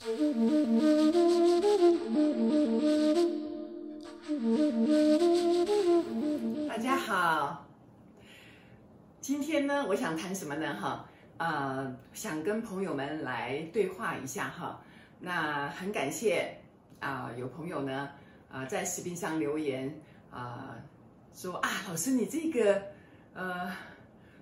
大家好，今天呢，我想谈什么呢？哈，呃，想跟朋友们来对话一下哈。那很感谢啊、有朋友呢啊、在视频上留言啊、呃，说啊，老师你这个呃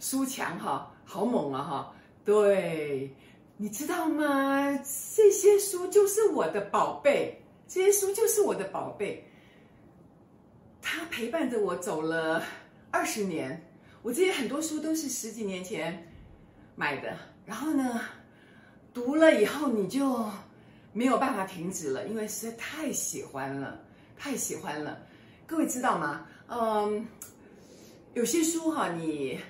书墙哈，好猛啊哈。对，你知道吗？这些书就是我的宝贝，这些书就是我的宝贝。它陪伴着我走了二十年，我这些很多书都是十几年前买的，然后呢，读了以后你就没有办法停止了，因为实在太喜欢了，太喜欢了。各位知道吗？嗯，有些书哈，你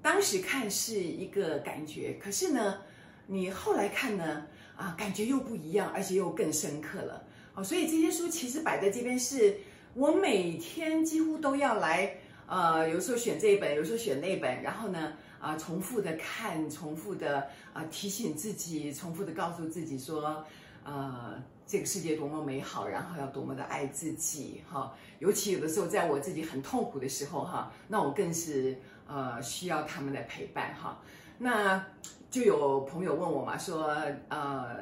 当时看是一个感觉，可是呢，你后来看呢，啊，感觉又不一样，而且又更深刻了。哦，所以这些书其实摆在这边是。我每天几乎都要来，呃，有时候选这一本，有时候选那本，然后呢，啊、重复的看，重复的啊、提醒自己，重复的告诉自己说，呃，这个世界多么美好，然后要多么的爱自己，哈。尤其有的时候，在我自己很痛苦的时候，哈，那我更是呃需要他们的陪伴，哈。那就有朋友问我嘛，说，呃。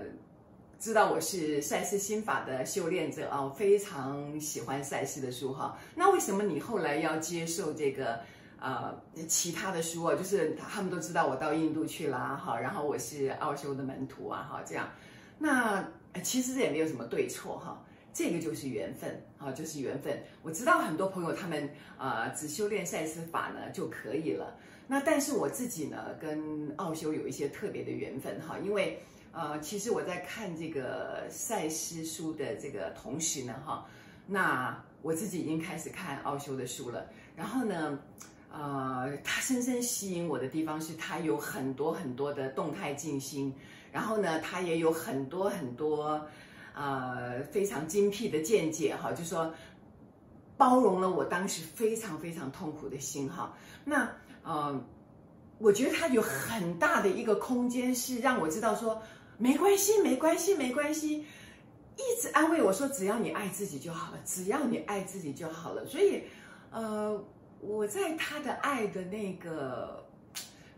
知道我是赛斯心法的修炼者啊，非常喜欢赛斯的书哈。那为什么你后来要接受这个呃其他的书啊？就是他们都知道我到印度去了哈，然后我是奥修的门徒啊哈，这样。那其实这也没有什么对错哈，这个就是缘分啊，就是缘分。我知道很多朋友他们啊、只修炼赛斯法呢就可以了。那但是我自己呢跟奥修有一些特别的缘分哈，因为。呃，其实我在看这个赛斯书的这个同时呢，哈，那我自己已经开始看奥修的书了。然后呢，呃，他深深吸引我的地方是他有很多很多的动态静心，然后呢，他也有很多很多呃非常精辟的见解，哈，就说包容了我当时非常非常痛苦的心，哈。那呃，我觉得他有很大的一个空间是让我知道说。没关系，没关系，没关系，一直安慰我说：“只要你爱自己就好了，只要你爱自己就好了。”所以，呃，我在他的爱的那个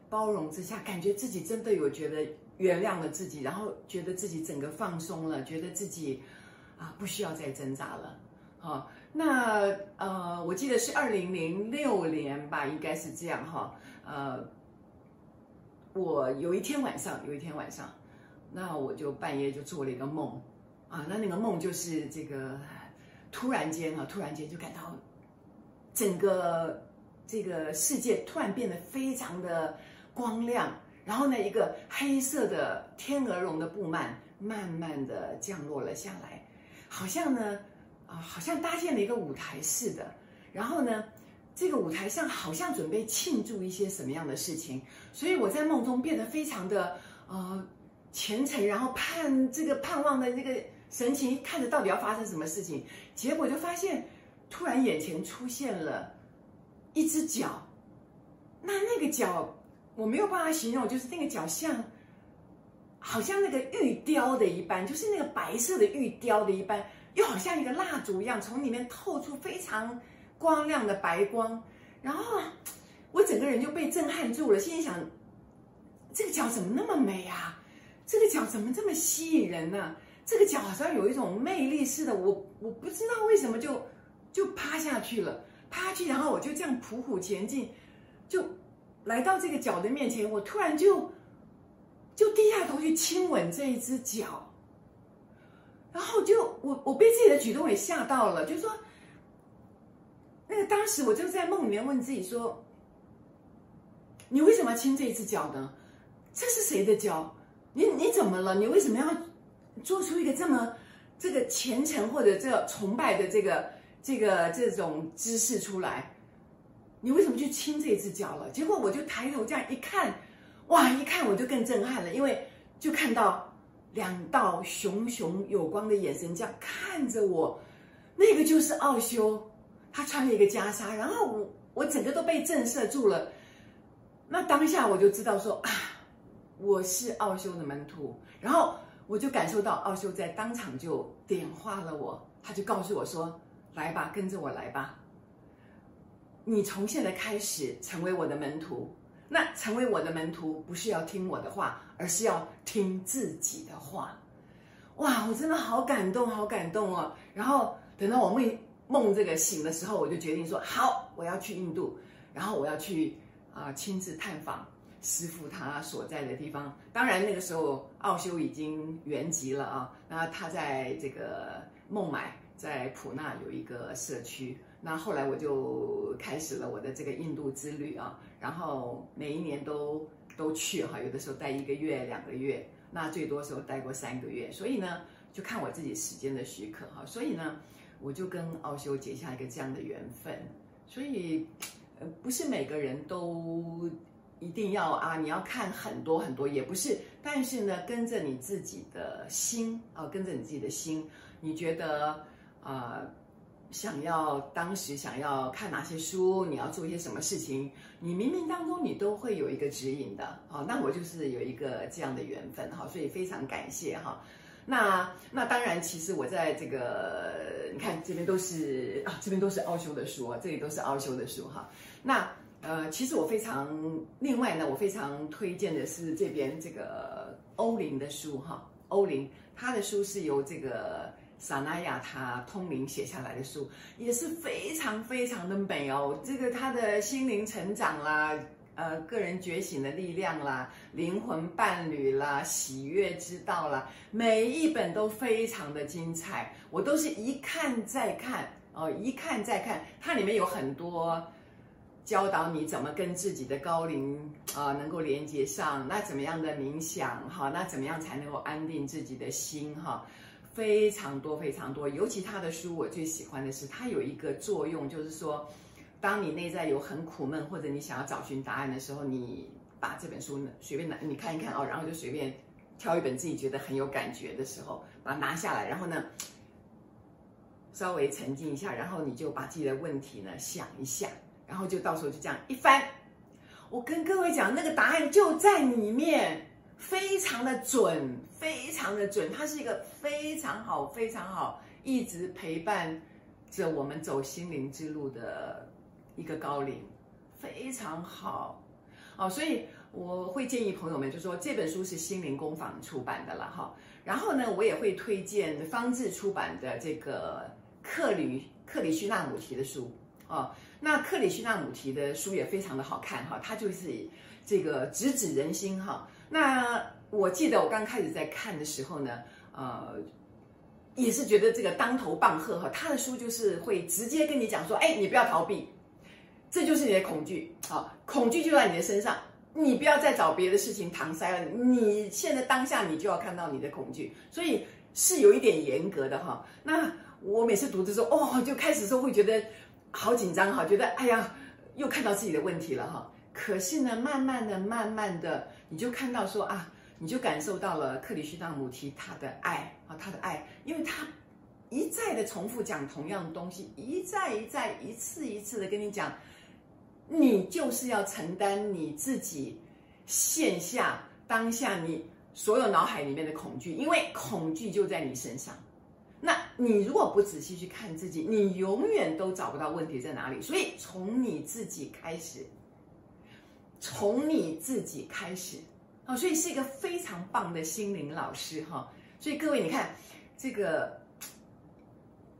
包容之下，感觉自己真的有觉得原谅了自己，然后觉得自己整个放松了，觉得自己啊不需要再挣扎了。好，那呃，我记得是二零零六年吧，应该是这样哈。呃，我有一天晚上，有一天晚上。那我就半夜就做了一个梦，啊，那那个梦就是这个，突然间啊，突然间就感到整个这个世界突然变得非常的光亮，然后呢，一个黑色的天鹅绒的布幔慢慢的降落了下来，好像呢，啊，好像搭建了一个舞台似的，然后呢，这个舞台上好像准备庆祝一些什么样的事情，所以我在梦中变得非常的呃。虔诚，然后盼这个盼望的那个神情，看着到底要发生什么事情，结果就发现，突然眼前出现了一只脚，那那个脚我没有办法形容，就是那个脚像，好像那个玉雕的一般，就是那个白色的玉雕的一般，又好像一个蜡烛一样，从里面透出非常光亮的白光，然后我整个人就被震撼住了，心里想，这个脚怎么那么美啊？这个脚怎么这么吸引人呢？这个脚好像有一种魅力似的，我我不知道为什么就就趴下去了，趴下去，然后我就这样匍匐前进，就来到这个脚的面前，我突然就就低下头去亲吻这一只脚，然后就我我被自己的举动也吓到了，就是说，那个当时我就在梦里面问自己说，你为什么要亲这一只脚呢？这是谁的脚？你你怎么了？你为什么要做出一个这么这个虔诚或者这崇拜的这个这个这种姿势出来？你为什么去亲这只脚了？结果我就抬头这样一看，哇！一看我就更震撼了，因为就看到两道熊熊有光的眼神这样看着我，那个就是奥修，他穿了一个袈裟，然后我我整个都被震慑住了。那当下我就知道说啊。我是奥修的门徒，然后我就感受到奥修在当场就点化了我，他就告诉我说：“来吧，跟着我来吧。你从现在开始成为我的门徒。那成为我的门徒，不是要听我的话，而是要听自己的话。哇，我真的好感动，好感动哦。然后等到我梦梦这个醒的时候，我就决定说：好，我要去印度，然后我要去啊、呃、亲自探访。”师父他所在的地方，当然那个时候奥修已经圆寂了啊。那他在这个孟买，在普纳有一个社区。那后来我就开始了我的这个印度之旅啊，然后每一年都都去哈，有的时候待一个月、两个月，那最多时候待过三个月。所以呢，就看我自己时间的许可哈。所以呢，我就跟奥修结下一个这样的缘分。所以，呃，不是每个人都。一定要啊！你要看很多很多，也不是。但是呢，跟着你自己的心啊，跟着你自己的心，你觉得啊、想要当时想要看哪些书，你要做一些什么事情，你冥冥当中你都会有一个指引的啊。那我就是有一个这样的缘分哈，所以非常感谢哈。那那当然，其实我在这个你看这边都是啊，这边都是奥修的书，这里都是奥修的书哈。那。呃，其实我非常，另外呢，我非常推荐的是这边这个欧林的书哈，欧林他的书是由这个萨那亚他通灵写下来的书，也是非常非常的美哦。这个他的心灵成长啦，呃，个人觉醒的力量啦，灵魂伴侣啦，喜悦之道啦，每一本都非常的精彩，我都是一看再看哦，一看再看，它里面有很多。教导你怎么跟自己的高灵啊、能够连接上，那怎么样的冥想哈？那怎么样才能够安定自己的心哈？非常多非常多，尤其他的书我最喜欢的是，它有一个作用，就是说，当你内在有很苦闷或者你想要找寻答案的时候，你把这本书呢随便拿你看一看哦，然后就随便挑一本自己觉得很有感觉的时候，把它拿下来，然后呢稍微沉静一下，然后你就把自己的问题呢想一下。然后就到时候就这样一翻，我跟各位讲，那个答案就在里面，非常的准，非常的准。它是一个非常好、非常好，一直陪伴着我们走心灵之路的一个高龄，非常好。哦，所以我会建议朋友们，就说这本书是心灵工坊出版的了哈。然后呢，我也会推荐方志出版的这个克里克里希那穆提的书哦。那克里希那穆提的书也非常的好看哈，他就是这个直指人心哈。那我记得我刚开始在看的时候呢，呃，也是觉得这个当头棒喝哈。他的书就是会直接跟你讲说，哎，你不要逃避，这就是你的恐惧，好，恐惧就在你的身上，你不要再找别的事情搪塞了。你现在当下你就要看到你的恐惧，所以是有一点严格的哈。那我每次读的时候，哦，就开始时候会觉得。好紧张哈，觉得哎呀，又看到自己的问题了哈。可是呢，慢慢的、慢慢的，你就看到说啊，你就感受到了克里希那穆提他的爱啊，他的爱，因为他一再的重复讲同样的东西，一再一再、一次一次的跟你讲，你就是要承担你自己现下当下你所有脑海里面的恐惧，因为恐惧就在你身上。那你如果不仔细去看自己，你永远都找不到问题在哪里。所以从你自己开始，从你自己开始，好，所以是一个非常棒的心灵老师哈。所以各位，你看这个，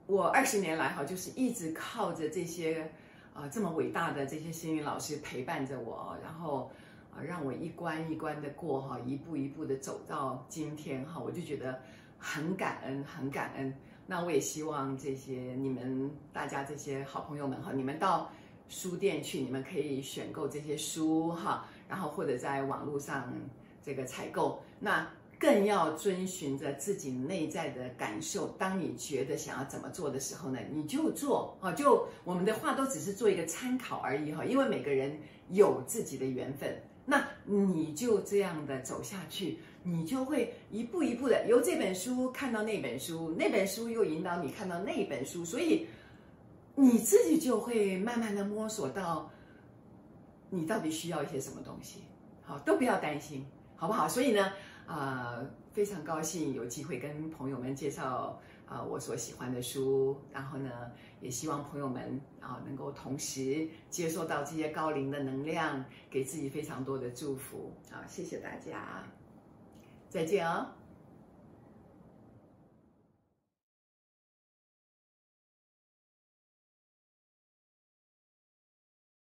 我二十年来哈，就是一直靠着这些啊这么伟大的这些心灵老师陪伴着我，然后啊让我一关一关的过哈，一步一步的走到今天哈，我就觉得。很感恩，很感恩。那我也希望这些你们大家这些好朋友们哈，你们到书店去，你们可以选购这些书哈，然后或者在网络上这个采购。那更要遵循着自己内在的感受。当你觉得想要怎么做的时候呢，你就做啊。就我们的话都只是做一个参考而已哈，因为每个人有自己的缘分。那你就这样的走下去，你就会一步一步的由这本书看到那本书，那本书又引导你看到那本书，所以你自己就会慢慢的摸索到你到底需要一些什么东西。好，都不要担心，好不好？所以呢，啊、非常高兴有机会跟朋友们介绍啊、我所喜欢的书，然后呢，也希望朋友们啊、能够同时接受到这些高龄的能量，给自己非常多的祝福。好，谢谢大家，再见哦。